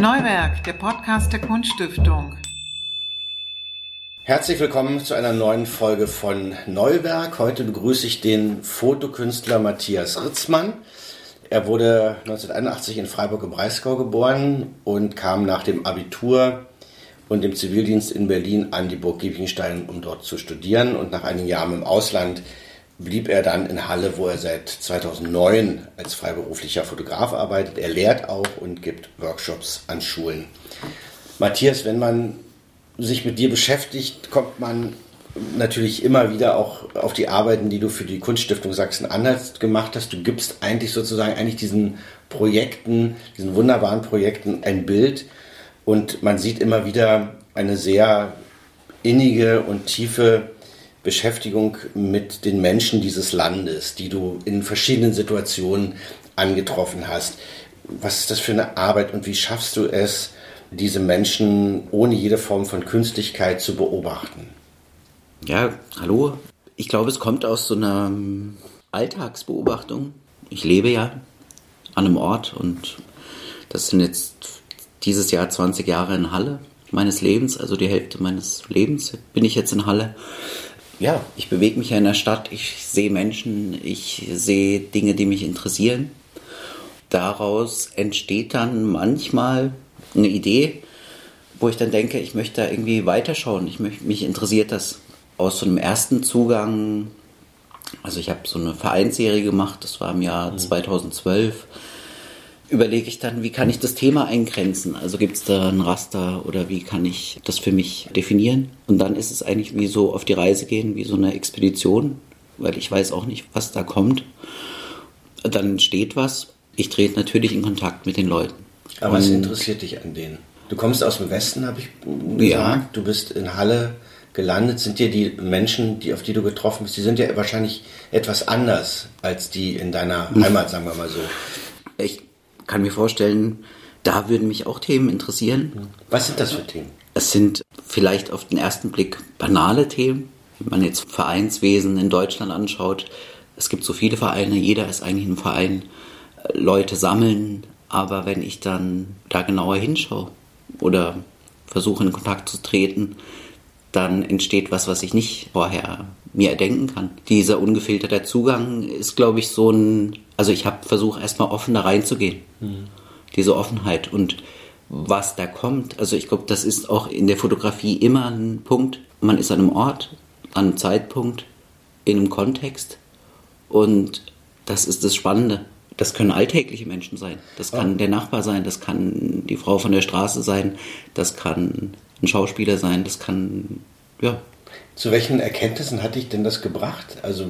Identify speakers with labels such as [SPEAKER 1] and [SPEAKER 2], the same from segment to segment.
[SPEAKER 1] Neuwerk, der Podcast der Kunststiftung.
[SPEAKER 2] Herzlich willkommen zu einer neuen Folge von Neuwerk. Heute begrüße ich den Fotokünstler Matthias Ritzmann. Er wurde 1981 in Freiburg im Breisgau geboren und kam nach dem Abitur und dem Zivildienst in Berlin an die Burg Giebingstein, um dort zu studieren. Und nach einigen Jahren im Ausland blieb er dann in Halle, wo er seit 2009 als freiberuflicher Fotograf arbeitet. Er lehrt auch und gibt Workshops an Schulen. Matthias, wenn man sich mit dir beschäftigt, kommt man natürlich immer wieder auch auf die Arbeiten, die du für die Kunststiftung Sachsen-Anhalt gemacht hast. Du gibst eigentlich sozusagen eigentlich diesen Projekten, diesen wunderbaren Projekten ein Bild und man sieht immer wieder eine sehr innige und tiefe Beschäftigung mit den Menschen dieses Landes, die du in verschiedenen Situationen angetroffen hast. Was ist das für eine Arbeit und wie schaffst du es, diese Menschen ohne jede Form von Künstlichkeit zu beobachten?
[SPEAKER 3] Ja, hallo. Ich glaube, es kommt aus so einer ähm, Alltagsbeobachtung. Ich lebe ja an einem Ort und das sind jetzt dieses Jahr 20 Jahre in Halle meines Lebens, also die Hälfte meines Lebens bin ich jetzt in Halle ja, ich bewege mich ja in der Stadt, ich sehe Menschen, ich sehe Dinge, die mich interessieren. Daraus entsteht dann manchmal eine Idee, wo ich dann denke, ich möchte da irgendwie weiterschauen. Ich möchte, mich interessiert das aus so einem ersten Zugang. Also ich habe so eine Vereinsserie gemacht, das war im Jahr 2012 mhm überlege ich dann, wie kann ich das Thema eingrenzen? Also gibt es da ein Raster oder wie kann ich das für mich definieren? Und dann ist es eigentlich wie so auf die Reise gehen, wie so eine Expedition, weil ich weiß auch nicht, was da kommt. Dann entsteht was. Ich trete natürlich in Kontakt mit den Leuten.
[SPEAKER 2] Aber was interessiert dich an denen? Du kommst aus dem Westen, habe ich gesagt. Ja. Du bist in Halle gelandet. Sind dir die Menschen, die, auf die du getroffen bist, die sind ja wahrscheinlich etwas anders als die in deiner Heimat, sagen wir mal so.
[SPEAKER 3] Ich kann mir vorstellen, da würden mich auch Themen interessieren.
[SPEAKER 2] Was sind das für Themen?
[SPEAKER 3] Es sind vielleicht auf den ersten Blick banale Themen. Wenn man jetzt Vereinswesen in Deutschland anschaut, es gibt so viele Vereine, jeder ist eigentlich ein Verein, Leute sammeln, aber wenn ich dann da genauer hinschaue oder versuche in Kontakt zu treten, dann entsteht was, was ich nicht vorher mir erdenken kann. Dieser ungefilterte Zugang ist, glaube ich, so ein, also ich habe versucht, erstmal offen da reinzugehen. Mhm. Diese Offenheit und was da kommt. Also ich glaube, das ist auch in der Fotografie immer ein Punkt. Man ist an einem Ort, an einem Zeitpunkt, in einem Kontext und das ist das Spannende. Das können alltägliche Menschen sein. Das kann oh. der Nachbar sein, das kann die Frau von der Straße sein, das kann ein Schauspieler sein, das kann, ja.
[SPEAKER 2] Zu welchen Erkenntnissen hat dich denn das gebracht? Also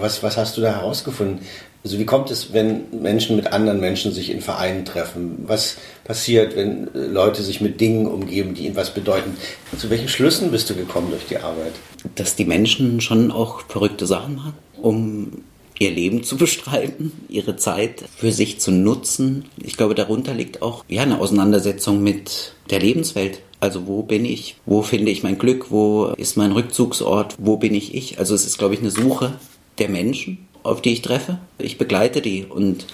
[SPEAKER 2] was, was hast du da herausgefunden? Also wie kommt es, wenn Menschen mit anderen Menschen sich in Vereinen treffen? Was passiert, wenn Leute sich mit Dingen umgeben, die ihnen was bedeuten? Zu welchen Schlüssen bist du gekommen durch die Arbeit?
[SPEAKER 3] Dass die Menschen schon auch verrückte Sachen machen, um ihr Leben zu bestreiten, ihre Zeit für sich zu nutzen. Ich glaube, darunter liegt auch ja, eine Auseinandersetzung mit der Lebenswelt. Also wo bin ich? Wo finde ich mein Glück? Wo ist mein Rückzugsort? Wo bin ich ich? Also es ist, glaube ich, eine Suche der Menschen, auf die ich treffe. Ich begleite die und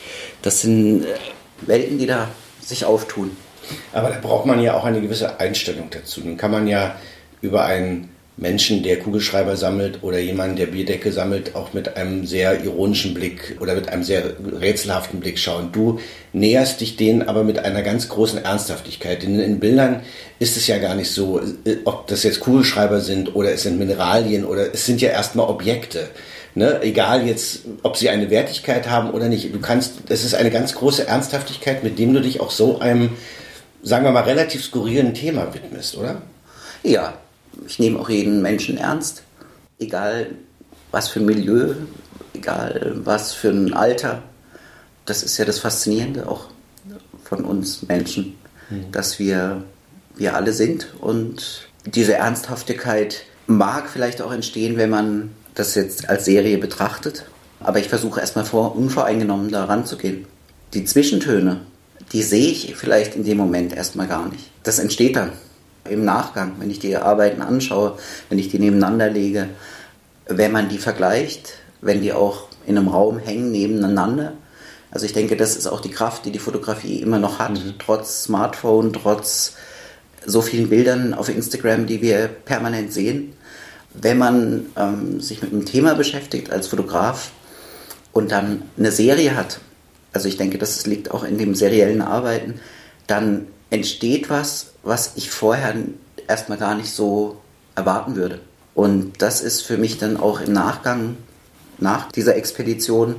[SPEAKER 3] das sind äh, Welten, die da sich auftun.
[SPEAKER 2] Aber da braucht man ja auch eine gewisse Einstellung dazu. Dann kann man ja über einen Menschen, der Kugelschreiber sammelt oder jemanden, der Bierdecke sammelt, auch mit einem sehr ironischen Blick oder mit einem sehr rätselhaften Blick schauen. Du näherst dich denen aber mit einer ganz großen Ernsthaftigkeit. Denn in Bildern ist es ja gar nicht so, äh, ob das jetzt Kugelschreiber sind oder es sind Mineralien oder es sind ja erstmal Objekte. Ne? Egal jetzt, ob sie eine Wertigkeit haben oder nicht. Du kannst, es ist eine ganz große Ernsthaftigkeit, mit dem du dich auch so einem, sagen wir mal, relativ skurrilen Thema widmest, oder?
[SPEAKER 3] Ja, ich nehme auch jeden Menschen ernst, egal was für ein Milieu, egal was für ein Alter. Das ist ja das Faszinierende auch von uns Menschen, mhm. dass wir, wir alle sind und diese Ernsthaftigkeit mag vielleicht auch entstehen, wenn man das jetzt als Serie betrachtet. Aber ich versuche erstmal vor, unvoreingenommen da ranzugehen. Die Zwischentöne, die sehe ich vielleicht in dem Moment erstmal gar nicht. Das entsteht dann im Nachgang, wenn ich die Arbeiten anschaue, wenn ich die nebeneinander lege, wenn man die vergleicht, wenn die auch in einem Raum hängen nebeneinander, Also ich denke, das ist auch die Kraft, die die Fotografie immer noch hat, mhm. trotz Smartphone, trotz so vielen Bildern auf Instagram, die wir permanent sehen. Wenn man ähm, sich mit einem Thema beschäftigt als Fotograf und dann eine Serie hat, also ich denke, das liegt auch in dem seriellen Arbeiten, dann entsteht was, was ich vorher erstmal gar nicht so erwarten würde. Und das ist für mich dann auch im Nachgang, nach dieser Expedition,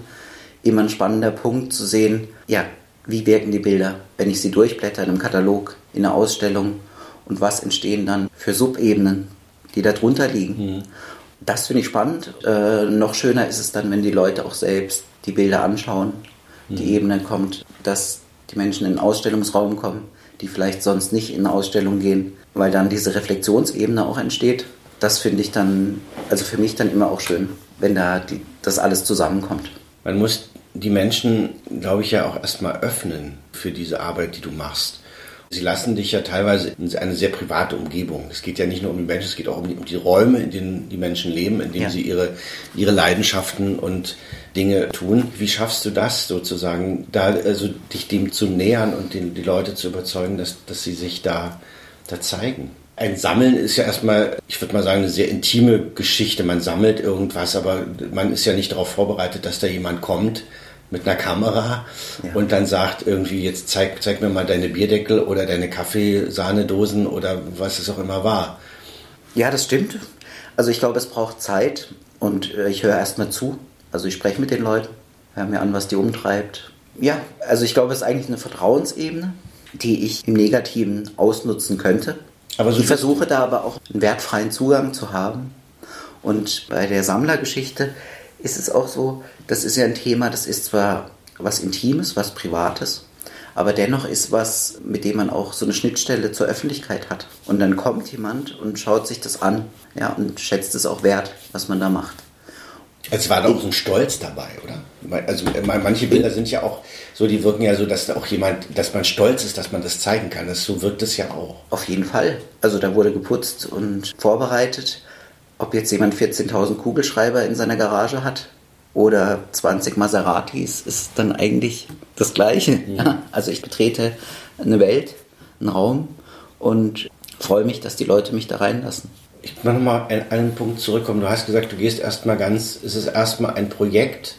[SPEAKER 3] immer ein spannender Punkt zu sehen, ja, wie wirken die Bilder, wenn ich sie durchblätter in einem Katalog, in einer Ausstellung und was entstehen dann für Subebenen, die darunter liegen. Mhm. Das finde ich spannend. Äh, noch schöner ist es dann, wenn die Leute auch selbst die Bilder anschauen, mhm. die Ebene kommt, dass die Menschen in den Ausstellungsraum kommen, die vielleicht sonst nicht in eine Ausstellung gehen, weil dann diese Reflexionsebene auch entsteht. Das finde ich dann, also für mich dann immer auch schön, wenn da die, das alles zusammenkommt.
[SPEAKER 2] Man muss die Menschen, glaube ich, ja auch erstmal öffnen für diese Arbeit, die du machst. Sie lassen dich ja teilweise in eine sehr private Umgebung. Es geht ja nicht nur um die Menschen, es geht auch um die, um die Räume, in denen die Menschen leben, in denen ja. sie ihre, ihre Leidenschaften und Dinge tun. Wie schaffst du das sozusagen, da also dich dem zu nähern und den, die Leute zu überzeugen, dass, dass sie sich da, da zeigen? Ein Sammeln ist ja erstmal, ich würde mal sagen, eine sehr intime Geschichte. Man sammelt irgendwas, aber man ist ja nicht darauf vorbereitet, dass da jemand kommt mit einer Kamera ja. und dann sagt irgendwie, jetzt zeig, zeig mir mal deine Bierdeckel oder deine Kaffeesahnedosen oder was es auch immer war.
[SPEAKER 3] Ja, das stimmt. Also ich glaube, es braucht Zeit und äh, ich höre erstmal zu. Also ich spreche mit den Leuten, höre mir an, was die umtreibt. Ja, also ich glaube, es ist eigentlich eine Vertrauensebene, die ich im Negativen ausnutzen könnte. Aber so ich versuche da aber auch einen wertfreien Zugang zu haben. Und bei der Sammlergeschichte ist es auch so, das ist ja ein Thema, das ist zwar was Intimes, was Privates, aber dennoch ist was, mit dem man auch so eine Schnittstelle zur Öffentlichkeit hat. Und dann kommt jemand und schaut sich das an ja, und schätzt es auch wert, was man da macht.
[SPEAKER 2] Es war doch so ein Stolz dabei, oder? Also manche Bilder sind ja auch so, die wirken ja so, dass da auch jemand, dass man stolz ist, dass man das zeigen kann. Das, so wirkt es ja auch.
[SPEAKER 3] Auf jeden Fall. Also da wurde geputzt und vorbereitet. Ob jetzt jemand 14.000 Kugelschreiber in seiner Garage hat oder 20 Maseratis, ist dann eigentlich das Gleiche. Ja. Also ich betrete eine Welt, einen Raum und freue mich, dass die Leute mich da reinlassen.
[SPEAKER 2] Ich will nochmal an einen Punkt zurückkommen. Du hast gesagt, du gehst erstmal ganz, es ist erstmal ein Projekt,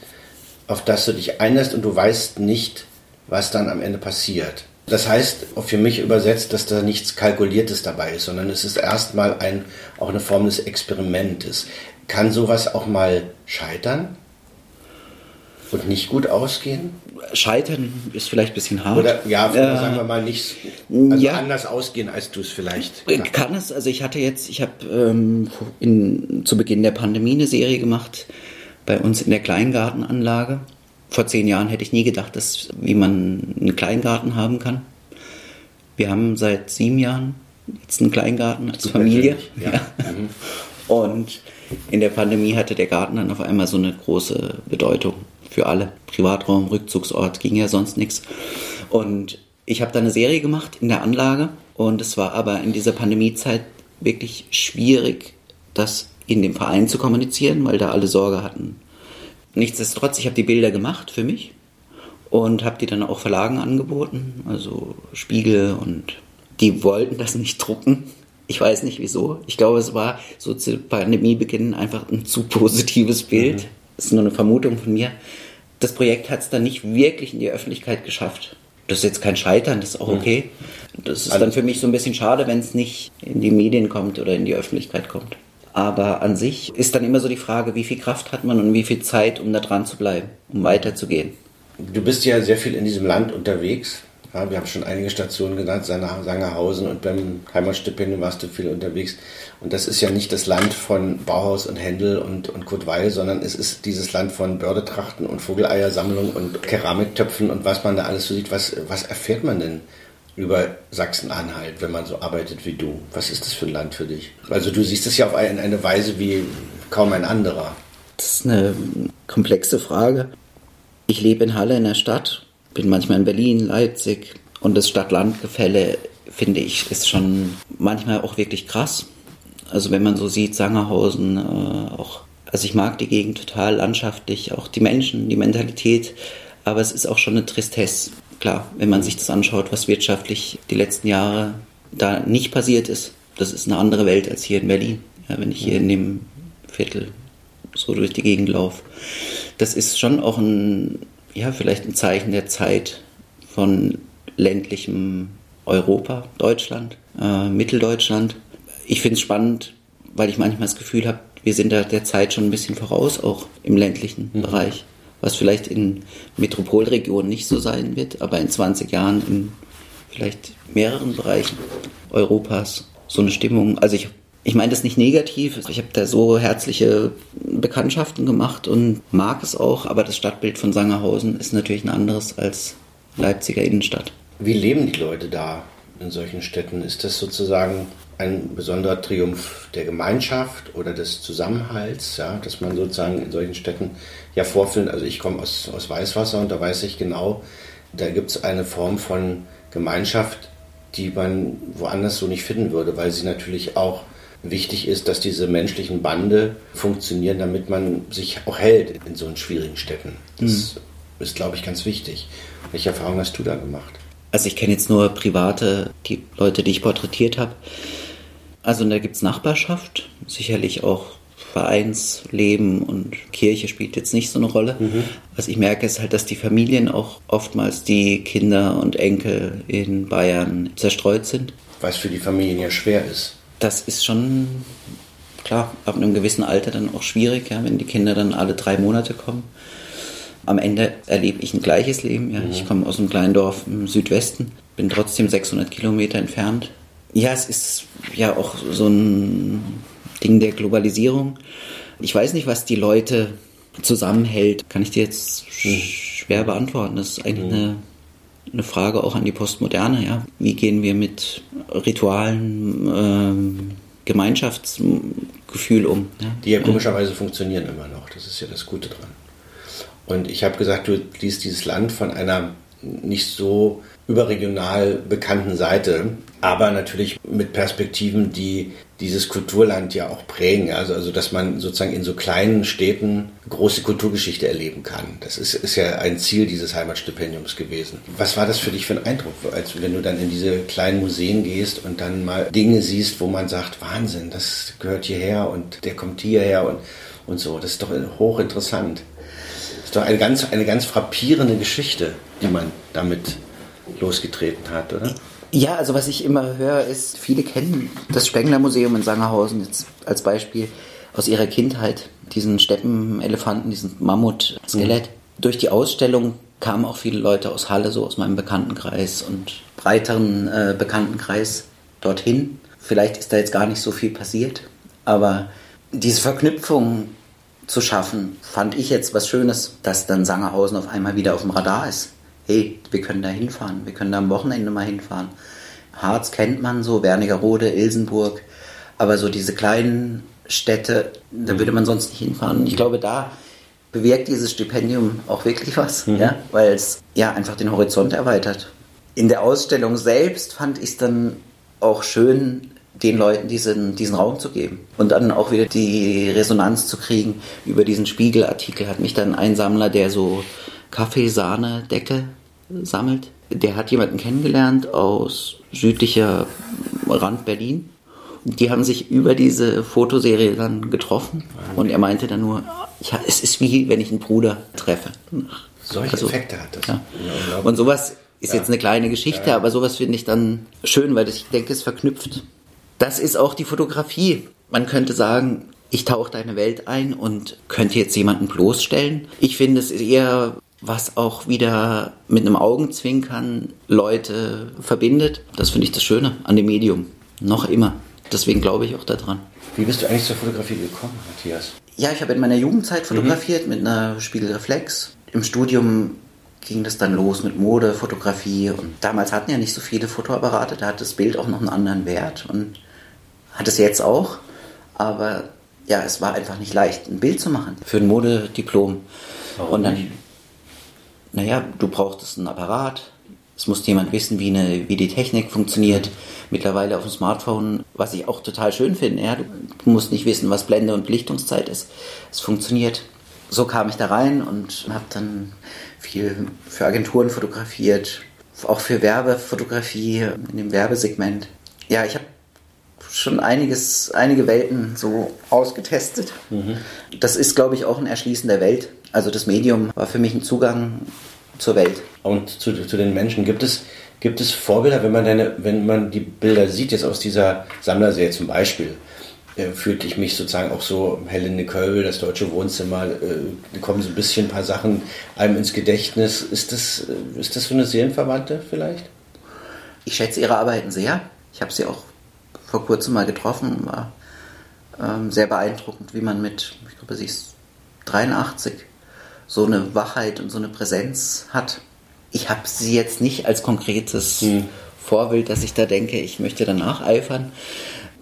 [SPEAKER 2] auf das du dich einlässt und du weißt nicht, was dann am Ende passiert. Das heißt, für mich übersetzt, dass da nichts Kalkuliertes dabei ist, sondern es ist erstmal ein, auch eine Form des Experimentes. Kann sowas auch mal scheitern? Und nicht gut ausgehen?
[SPEAKER 3] Scheitern ist vielleicht ein bisschen hart.
[SPEAKER 2] Oder ja, äh, sagen wir mal nicht also ja, anders ausgehen, als du es vielleicht.
[SPEAKER 3] Kann es. Also ich hatte jetzt, ich habe ähm, zu Beginn der Pandemie eine Serie gemacht bei uns in der Kleingartenanlage vor zehn Jahren hätte ich nie gedacht, dass, wie man einen Kleingarten haben kann. Wir haben seit sieben Jahren jetzt einen Kleingarten als Familie. Ja. ja. Mhm. Und in der Pandemie hatte der Garten dann auf einmal so eine große Bedeutung für alle. Privatraum, Rückzugsort, ging ja sonst nichts. Und ich habe da eine Serie gemacht in der Anlage und es war aber in dieser Pandemiezeit wirklich schwierig, das in dem Verein zu kommunizieren, weil da alle Sorge hatten, Nichtsdestotrotz, ich habe die Bilder gemacht für mich und habe die dann auch Verlagen angeboten, also Spiegel und die wollten das nicht drucken. Ich weiß nicht wieso. Ich glaube, es war so zu Pandemiebeginn einfach ein zu positives Bild. Mhm. Das ist nur eine Vermutung von mir. Das Projekt hat es dann nicht wirklich in die Öffentlichkeit geschafft. Das ist jetzt kein Scheitern, das ist auch mhm. okay. Das ist dann für mich so ein bisschen schade, wenn es nicht in die Medien kommt oder in die Öffentlichkeit kommt. Aber an sich ist dann immer so die Frage, wie viel Kraft hat man und wie viel Zeit, um da dran zu bleiben, um weiterzugehen.
[SPEAKER 2] Du bist ja sehr viel in diesem Land unterwegs. Ja, wir haben schon einige Stationen genannt, Sangerhausen und beim Heimatstipendium warst du viel unterwegs. Und das ist ja nicht das Land von Bauhaus und Händel und, und Kurt Weil, sondern es ist dieses Land von Bördetrachten und Vogeleiersammlung und Keramiktöpfen und was man da alles so sieht. Was, was erfährt man denn über Sachsen-Anhalt, wenn man so arbeitet wie du? Was ist das für ein Land für dich? Also du siehst es ja auf eine Weise wie kaum ein anderer.
[SPEAKER 3] Das ist eine komplexe Frage. Ich lebe in Halle in der Stadt, bin manchmal in Berlin, Leipzig und das Stadt-Land-Gefälle, finde ich, ist schon manchmal auch wirklich krass. Also wenn man so sieht, Sangerhausen, äh, auch, also ich mag die Gegend total landschaftlich, auch die Menschen, die Mentalität, aber es ist auch schon eine Tristesse. Klar, wenn man sich das anschaut, was wirtschaftlich die letzten Jahre da nicht passiert ist. Das ist eine andere Welt als hier in Berlin. Ja, wenn ich hier in dem Viertel so durch die Gegend laufe. Das ist schon auch ein, ja, vielleicht ein Zeichen der Zeit von ländlichem Europa, Deutschland, äh, Mitteldeutschland. Ich finde es spannend, weil ich manchmal das Gefühl habe, wir sind da der Zeit schon ein bisschen voraus, auch im ländlichen mhm. Bereich. Was vielleicht in Metropolregionen nicht so sein wird, aber in 20 Jahren in vielleicht mehreren Bereichen Europas so eine Stimmung. Also ich, ich meine das nicht negativ. Ich habe da so herzliche Bekanntschaften gemacht und mag es auch, aber das Stadtbild von Sangerhausen ist natürlich ein anderes als Leipziger Innenstadt.
[SPEAKER 2] Wie leben die Leute da in solchen Städten? Ist das sozusagen ein besonderer Triumph der Gemeinschaft oder des Zusammenhalts, ja, dass man sozusagen in solchen Städten ja vorfindet. Also ich komme aus, aus Weißwasser und da weiß ich genau, da gibt es eine Form von Gemeinschaft, die man woanders so nicht finden würde, weil sie natürlich auch wichtig ist, dass diese menschlichen Bande funktionieren, damit man sich auch hält in so schwierigen Städten. Das mhm. ist, glaube ich, ganz wichtig. Welche Erfahrungen hast du da gemacht?
[SPEAKER 3] Also ich kenne jetzt nur private, die Leute, die ich porträtiert habe. Also da gibt es Nachbarschaft, sicherlich auch Vereinsleben und Kirche spielt jetzt nicht so eine Rolle. Mhm. Was ich merke, ist halt, dass die Familien auch oftmals die Kinder und Enkel in Bayern zerstreut sind.
[SPEAKER 2] Was für die Familien ja schwer ist.
[SPEAKER 3] Das ist schon, klar, ab einem gewissen Alter dann auch schwierig, ja, wenn die Kinder dann alle drei Monate kommen am Ende erlebe ich ein gleiches Leben. Ja. Mhm. Ich komme aus einem kleinen Dorf im Südwesten, bin trotzdem 600 Kilometer entfernt. Ja, es ist ja auch so ein Ding der Globalisierung. Ich weiß nicht, was die Leute zusammenhält. Kann ich dir jetzt mhm. schwer beantworten. Das ist eigentlich mhm. eine, eine Frage auch an die Postmoderne. Ja. Wie gehen wir mit Ritualen, ähm, Gemeinschaftsgefühl um?
[SPEAKER 2] Ja? Die ja komischerweise funktionieren immer noch. Das ist ja das Gute dran. Und ich habe gesagt, du liest dieses Land von einer nicht so überregional bekannten Seite, aber natürlich mit Perspektiven, die dieses Kulturland ja auch prägen. Also, also dass man sozusagen in so kleinen Städten große Kulturgeschichte erleben kann. Das ist, ist ja ein Ziel dieses Heimatstipendiums gewesen. Was war das für dich für ein Eindruck, als wenn du dann in diese kleinen Museen gehst und dann mal Dinge siehst, wo man sagt, Wahnsinn, das gehört hierher und der kommt hierher und, und so. Das ist doch hochinteressant ist doch eine ganz, eine ganz frappierende Geschichte, die man damit losgetreten hat, oder?
[SPEAKER 3] Ja, also was ich immer höre, ist, viele kennen das Spengler Museum in Sangerhausen jetzt als Beispiel aus ihrer Kindheit, diesen Steppenelefanten, diesen Mammut-Skelett. Mhm. Durch die Ausstellung kamen auch viele Leute aus Halle, so aus meinem Bekanntenkreis und breiteren äh, Bekanntenkreis dorthin. Vielleicht ist da jetzt gar nicht so viel passiert, aber diese Verknüpfung zu schaffen, fand ich jetzt was Schönes, dass dann Sangerhausen auf einmal wieder auf dem Radar ist. Hey, wir können da hinfahren, wir können da am Wochenende mal hinfahren. Harz kennt man so, Wernigerode, Ilsenburg, aber so diese kleinen Städte, da würde man sonst nicht hinfahren. Ich glaube, da bewirkt dieses Stipendium auch wirklich was, mhm. ja, weil es ja einfach den Horizont erweitert. In der Ausstellung selbst fand ich es dann auch schön, den Leuten diesen, diesen Raum zu geben. Und dann auch wieder die Resonanz zu kriegen über diesen Spiegelartikel. Hat mich dann ein Sammler, der so Kaffeesahne-Decke sammelt, der hat jemanden kennengelernt aus südlicher Rand Berlin. Und die haben sich über diese Fotoserie dann getroffen. Und er meinte dann nur, ja, es ist wie wenn ich einen Bruder treffe.
[SPEAKER 2] Solche also, Effekte hat das. Ja.
[SPEAKER 3] Und sowas ist ja. jetzt eine kleine Geschichte, ja. aber sowas finde ich dann schön, weil ich denke, es verknüpft das ist auch die Fotografie. Man könnte sagen, ich tauche deine Welt ein und könnte jetzt jemanden bloßstellen. Ich finde es eher was auch wieder mit einem Augenzwinkern Leute verbindet. Das finde ich das Schöne an dem Medium. Noch immer. Deswegen glaube ich auch daran.
[SPEAKER 2] Wie bist du eigentlich zur Fotografie gekommen, Matthias?
[SPEAKER 3] Ja, ich habe in meiner Jugendzeit fotografiert mhm. mit einer Spiegelreflex. Im Studium ging das dann los mit Mode, Fotografie und damals hatten ja nicht so viele Fotoapparate, da hat das Bild auch noch einen anderen Wert und hat es jetzt auch, aber ja, es war einfach nicht leicht, ein Bild zu machen für ein Modediplom. Warum und dann, naja, du brauchtest einen Apparat. Es musste jemand wissen, wie, eine, wie die Technik funktioniert. Mittlerweile auf dem Smartphone, was ich auch total schön finde. Ja, du, du musst nicht wissen, was Blende und Belichtungszeit ist. Es funktioniert. so kam ich da rein und habe dann viel für Agenturen fotografiert, auch für Werbefotografie in dem Werbesegment. Ja, ich habe schon einiges, einige Welten so ausgetestet. Mhm. Das ist, glaube ich, auch ein Erschließen der Welt. Also das Medium war für mich ein Zugang zur Welt.
[SPEAKER 2] Und zu, zu den Menschen gibt es, gibt es Vorbilder, wenn man, deine, wenn man die Bilder sieht, jetzt aus dieser Sammlerserie zum Beispiel, äh, fühlte ich mich sozusagen auch so, Helene Kölbel, das deutsche Wohnzimmer, äh, kommen so ein bisschen ein paar Sachen einem ins Gedächtnis. Ist das, äh, ist das für eine Seelenverwandte vielleicht?
[SPEAKER 3] Ich schätze ihre Arbeiten sehr. Ich habe sie auch vor kurzem mal getroffen. War ähm, sehr beeindruckend, wie man mit, ich glaube, sie ist 83, so eine Wachheit und so eine Präsenz hat. Ich habe sie jetzt nicht als konkretes hm. Vorbild, dass ich da denke, ich möchte danach eifern.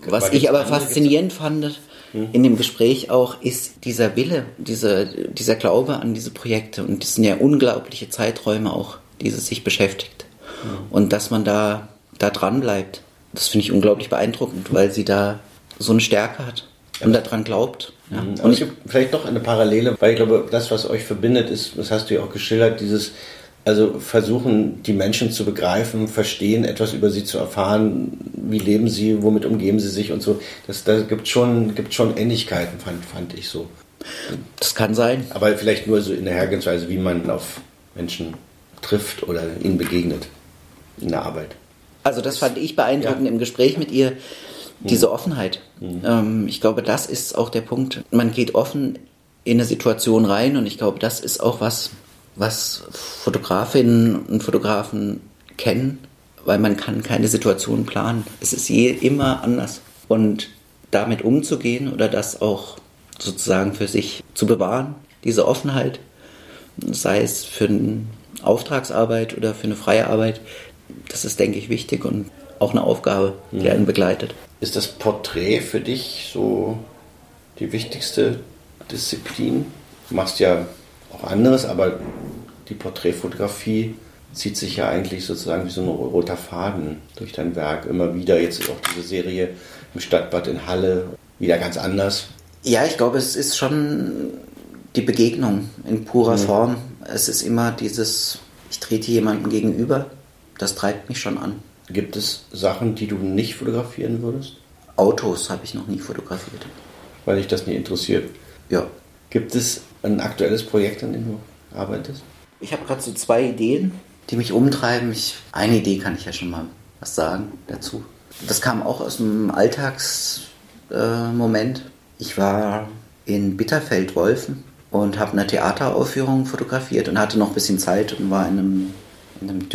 [SPEAKER 3] Was ich aber faszinierend fand hm. in dem Gespräch auch, ist dieser Wille, diese, dieser Glaube an diese Projekte. Und das sind ja unglaubliche Zeiträume auch, die sie sich beschäftigt. Hm. Und dass man da, da dran bleibt, das finde ich unglaublich beeindruckend, weil sie da so eine Stärke hat und daran glaubt.
[SPEAKER 2] Ja. Mhm. Und es gibt vielleicht doch eine Parallele, weil ich glaube, das, was euch verbindet, ist, das hast du ja auch geschildert, dieses also versuchen, die Menschen zu begreifen, verstehen, etwas über sie zu erfahren, wie leben sie, womit umgeben sie sich und so. Das, da gibt schon, gibt schon Ähnlichkeiten, fand, fand ich so.
[SPEAKER 3] Das kann sein.
[SPEAKER 2] Aber vielleicht nur so in der Hergehensweise, wie man auf Menschen trifft oder ihnen begegnet in der Arbeit.
[SPEAKER 3] Also das fand ich beeindruckend ja. im Gespräch mit ihr, diese mhm. Offenheit. Mhm. Ähm, ich glaube, das ist auch der Punkt. Man geht offen in eine Situation rein und ich glaube, das ist auch was, was Fotografinnen und Fotografen kennen, weil man kann keine Situation planen. Es ist je immer anders. Und damit umzugehen oder das auch sozusagen für sich zu bewahren, diese Offenheit, sei es für eine Auftragsarbeit oder für eine freie Arbeit, das ist, denke ich, wichtig und auch eine Aufgabe, die mhm. einen begleitet.
[SPEAKER 2] Ist das Porträt für dich so die wichtigste Disziplin? Du machst ja auch anderes, aber die Porträtfotografie zieht sich ja eigentlich sozusagen wie so ein roter Faden durch dein Werk. Immer wieder, jetzt auch diese Serie im Stadtbad in Halle, wieder ganz anders.
[SPEAKER 3] Ja, ich glaube, es ist schon die Begegnung in purer mhm. Form. Es ist immer dieses, ich trete jemandem gegenüber, das treibt mich schon an.
[SPEAKER 2] Gibt es Sachen, die du nicht fotografieren würdest?
[SPEAKER 3] Autos habe ich noch nie fotografiert.
[SPEAKER 2] Weil dich das nie interessiert?
[SPEAKER 3] Ja.
[SPEAKER 2] Gibt es ein aktuelles Projekt, an dem du arbeitest?
[SPEAKER 3] Ich habe gerade so zwei Ideen, die mich umtreiben. Ich, eine Idee kann ich ja schon mal was sagen dazu. Das kam auch aus einem Alltagsmoment. Äh, ich war in Bitterfeld-Wolfen und habe eine Theateraufführung fotografiert und hatte noch ein bisschen Zeit und war in einem, in einem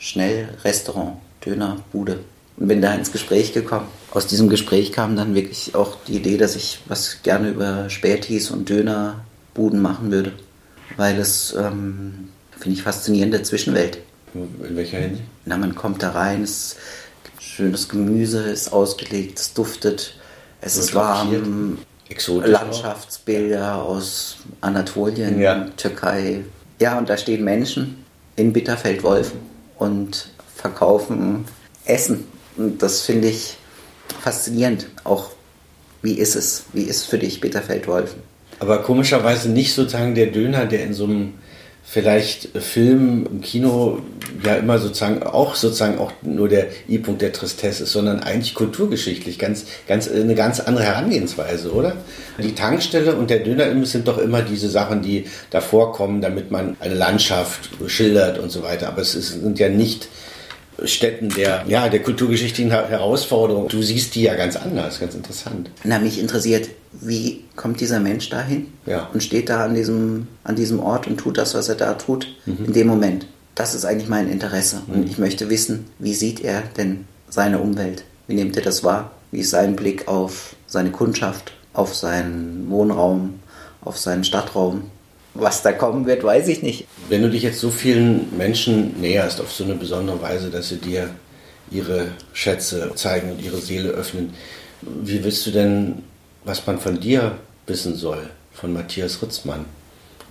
[SPEAKER 3] Döner-Schnellrestaurant, Dönerbude und bin da ins Gespräch gekommen. Aus diesem Gespräch kam dann wirklich auch die Idee, dass ich was gerne über Spätis und Dönerbuden machen würde weil es, ähm, finde ich, faszinierende Zwischenwelt.
[SPEAKER 2] In welcher Hinsicht?
[SPEAKER 3] Na, man kommt da rein, es gibt schönes Gemüse, ist ausgelegt, es duftet, es ist warm, Exotisch Landschaftsbilder auch. aus Anatolien, ja. Türkei. Ja, und da stehen Menschen in Bitterfeld-Wolfen und verkaufen Essen. Und das finde ich faszinierend. Auch wie ist es? Wie ist für dich Bitterfeld-Wolfen?
[SPEAKER 2] Aber komischerweise nicht sozusagen der Döner, der in so einem vielleicht Film im Kino ja immer sozusagen auch sozusagen auch nur der I-Punkt der Tristesse ist, sondern eigentlich kulturgeschichtlich ganz, ganz, eine ganz andere Herangehensweise, oder? Die Tankstelle und der Dönerimbiss sind doch immer diese Sachen, die davor kommen, damit man eine Landschaft schildert und so weiter. Aber es sind ja nicht Städten der, ja, der kulturgeschichtlichen Herausforderungen. Du siehst die ja ganz anders, ganz interessant.
[SPEAKER 3] Na, mich interessiert, wie kommt dieser Mensch dahin
[SPEAKER 2] ja.
[SPEAKER 3] und steht da an diesem, an diesem Ort und tut das, was er da tut, mhm. in dem Moment. Das ist eigentlich mein Interesse. Mhm. Und ich möchte wissen, wie sieht er denn seine Umwelt? Wie nimmt er das wahr? Wie ist sein Blick auf seine Kundschaft, auf seinen Wohnraum, auf seinen Stadtraum? Was da kommen wird, weiß ich nicht.
[SPEAKER 2] Wenn du dich jetzt so vielen Menschen näherst auf so eine besondere Weise, dass sie dir ihre Schätze zeigen und ihre Seele öffnen, wie willst du denn, was man von dir wissen soll, von Matthias Ritzmann?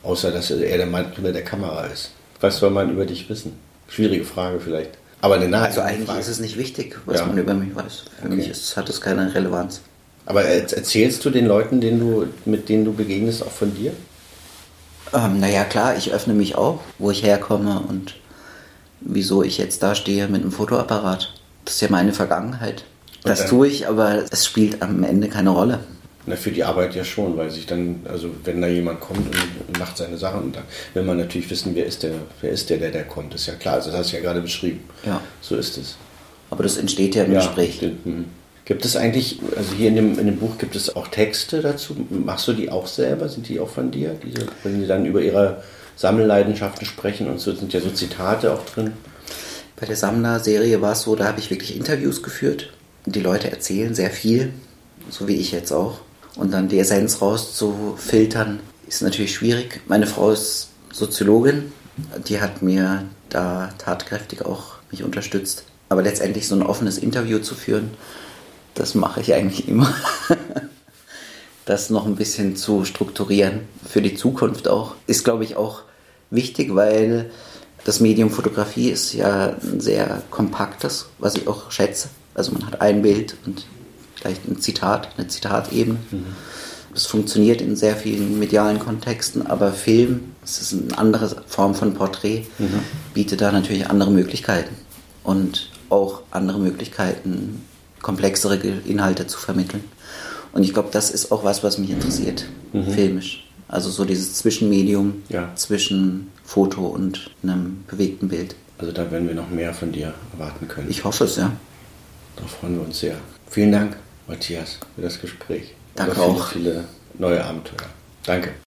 [SPEAKER 2] Außer, dass er der Mann hinter der Kamera ist. Was soll man über dich wissen? Schwierige Frage vielleicht. Aber eine
[SPEAKER 3] Frage. Also eigentlich Frage. ist es nicht wichtig, was ja. man über mich weiß. Für okay. mich ist, hat es keine Relevanz.
[SPEAKER 2] Aber erzählst du den Leuten, denen du, mit denen du begegnest, auch von dir?
[SPEAKER 3] Ähm, naja, klar, ich öffne mich auch, wo ich herkomme und wieso ich jetzt da stehe mit einem Fotoapparat. Das ist ja meine Vergangenheit. Das tue ich, aber es spielt am Ende keine Rolle.
[SPEAKER 2] Na, für die Arbeit ja schon, weil sich dann, also wenn da jemand kommt und macht seine Sachen, und dann will man natürlich wissen, wer ist der, wer ist der, der, der kommt. Ist ja klar, also das hast du ja gerade beschrieben.
[SPEAKER 3] Ja.
[SPEAKER 2] So ist es.
[SPEAKER 3] Aber das entsteht ja im Gespräch.
[SPEAKER 2] stimmt. Mhm. Gibt es eigentlich, also hier in dem, in dem Buch gibt es auch Texte dazu? Machst du die auch selber? Sind die auch von dir? Diese, wenn die dann über ihre Sammelleidenschaften sprechen und so sind ja so Zitate auch drin.
[SPEAKER 3] Bei der Sammler-Serie war es so, da habe ich wirklich Interviews geführt. Die Leute erzählen sehr viel, so wie ich jetzt auch. Und dann die Essenz rauszufiltern, ist natürlich schwierig. Meine Frau ist Soziologin, die hat mir da tatkräftig auch mich unterstützt. Aber letztendlich so ein offenes Interview zu führen, das mache ich eigentlich immer. das noch ein bisschen zu strukturieren für die Zukunft auch, ist glaube ich auch wichtig, weil das Medium Fotografie ist ja ein sehr kompaktes, was ich auch schätze. Also man hat ein Bild und vielleicht ein Zitat, eine Zitatebene. Mhm. Es funktioniert in sehr vielen medialen Kontexten, aber Film, es ist eine andere Form von Porträt, mhm. bietet da natürlich andere Möglichkeiten und auch andere Möglichkeiten, komplexere Inhalte zu vermitteln. Und ich glaube, das ist auch was, was mich interessiert, mhm. filmisch. Also so dieses Zwischenmedium ja. zwischen Foto und einem bewegten Bild.
[SPEAKER 2] Also da werden wir noch mehr von dir erwarten können.
[SPEAKER 3] Ich hoffe es, ja.
[SPEAKER 2] Da freuen wir uns sehr. Vielen Dank, Matthias, für das Gespräch.
[SPEAKER 3] Danke auch.
[SPEAKER 2] Viele, viele neue Abenteuer. Danke.